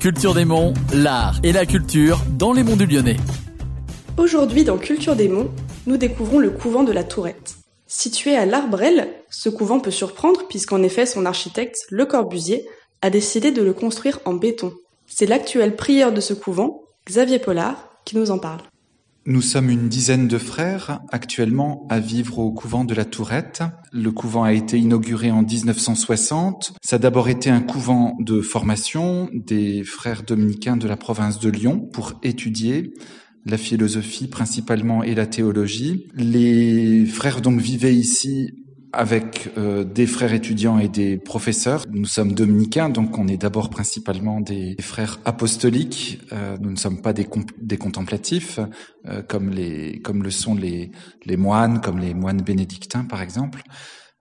Culture des Monts, l'art et la culture dans les monts du Lyonnais. Aujourd'hui dans Culture des Monts, nous découvrons le couvent de la Tourette. Situé à l'Arbrel, ce couvent peut surprendre puisqu'en effet son architecte, Le Corbusier, a décidé de le construire en béton. C'est l'actuel prieur de ce couvent, Xavier Pollard, qui nous en parle. Nous sommes une dizaine de frères actuellement à vivre au couvent de la Tourette. Le couvent a été inauguré en 1960. Ça a d'abord été un couvent de formation des frères dominicains de la province de Lyon pour étudier la philosophie principalement et la théologie. Les frères donc vivaient ici avec euh, des frères étudiants et des professeurs. Nous sommes dominicains, donc on est d'abord principalement des frères apostoliques. Euh, nous ne sommes pas des, contemplatifs, euh, comme, les, comme le sont les, les moines, comme les moines bénédictins par exemple.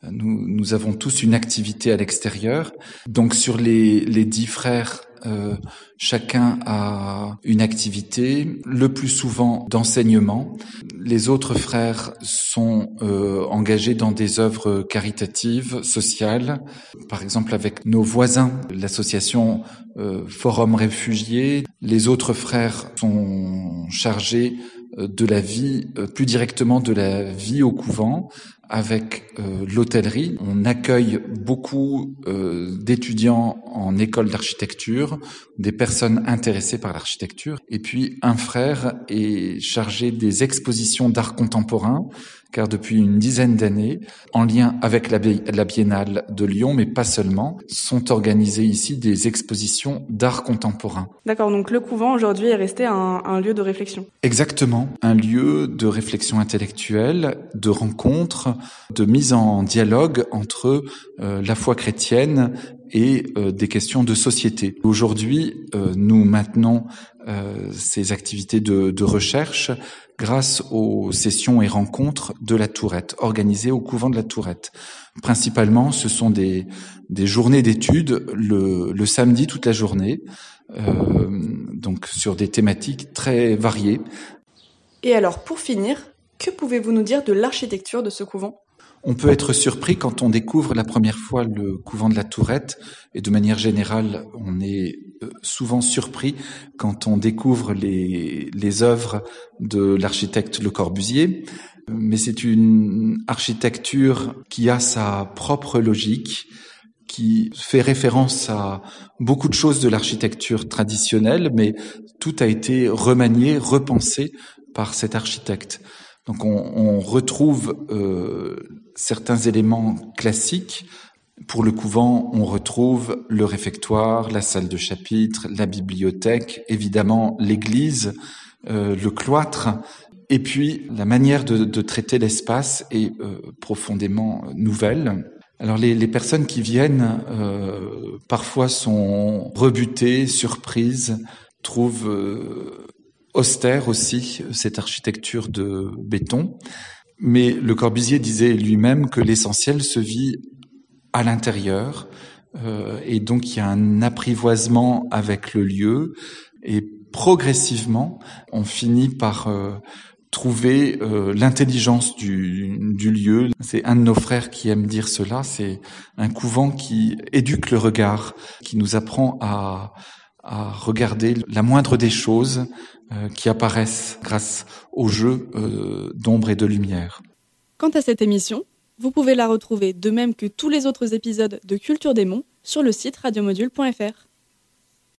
Nous, nous avons tous une activité à l'extérieur. Donc sur les, les dix frères, euh, chacun a une activité, le plus souvent d'enseignement. Les autres frères sont euh, engagés dans des œuvres caritatives, sociales, par exemple avec nos voisins, l'association euh, Forum Réfugiés. Les autres frères sont chargés de la vie, plus directement de la vie au couvent, avec euh, l'hôtellerie. On accueille beaucoup euh, d'étudiants en école d'architecture, des personnes intéressées par l'architecture. Et puis un frère est chargé des expositions d'art contemporain, car depuis une dizaine d'années, en lien avec la, la Biennale de Lyon, mais pas seulement, sont organisées ici des expositions d'art contemporain. D'accord, donc le couvent aujourd'hui est resté un, un lieu de réflexion. Exactement, un lieu de réflexion intellectuelle, de rencontre, de mise en dialogue entre euh, la foi chrétienne et euh, des questions de société. Aujourd'hui, euh, nous maintenons ces activités de, de, recherche grâce aux sessions et rencontres de la Tourette, organisées au couvent de la Tourette. Principalement, ce sont des, des journées d'études le, le, samedi toute la journée, donc sur des thématiques très variées. Et alors, pour finir, que pouvez-vous nous dire de l'architecture de ce couvent? On peut être surpris quand on découvre la première fois le couvent de la Tourette, et de manière générale, on est euh, souvent surpris quand on découvre les, les œuvres de l'architecte Le Corbusier. Mais c'est une architecture qui a sa propre logique, qui fait référence à beaucoup de choses de l'architecture traditionnelle, mais tout a été remanié, repensé par cet architecte. Donc on, on retrouve euh, certains éléments classiques. Pour le couvent, on retrouve le réfectoire, la salle de chapitre, la bibliothèque, évidemment l'église, euh, le cloître, et puis la manière de, traiter l'espace est euh, profondément nouvelle. Alors les, personnes qui viennent euh, parfois sont rebutées, surprises, trouvent austère aussi, cette architecture de béton. Mais Le Corbusier disait lui-même que l'essentiel se vit à l'intérieur, euh, et donc il y a un apprivoisement avec le lieu, et progressivement, on finit par euh, trouver euh, l'intelligence du, du, lieu. C'est un de nos frères qui aime dire cela, c'est un couvent qui éduque le regard, qui nous apprend à, à regarder la moindre des choses euh, qui apparaissent grâce au jeu euh, d'ombre et de lumière. Quant à cette émission, vous pouvez la retrouver de même que tous les autres épisodes de Culture des Monts sur le site radiomodule.fr.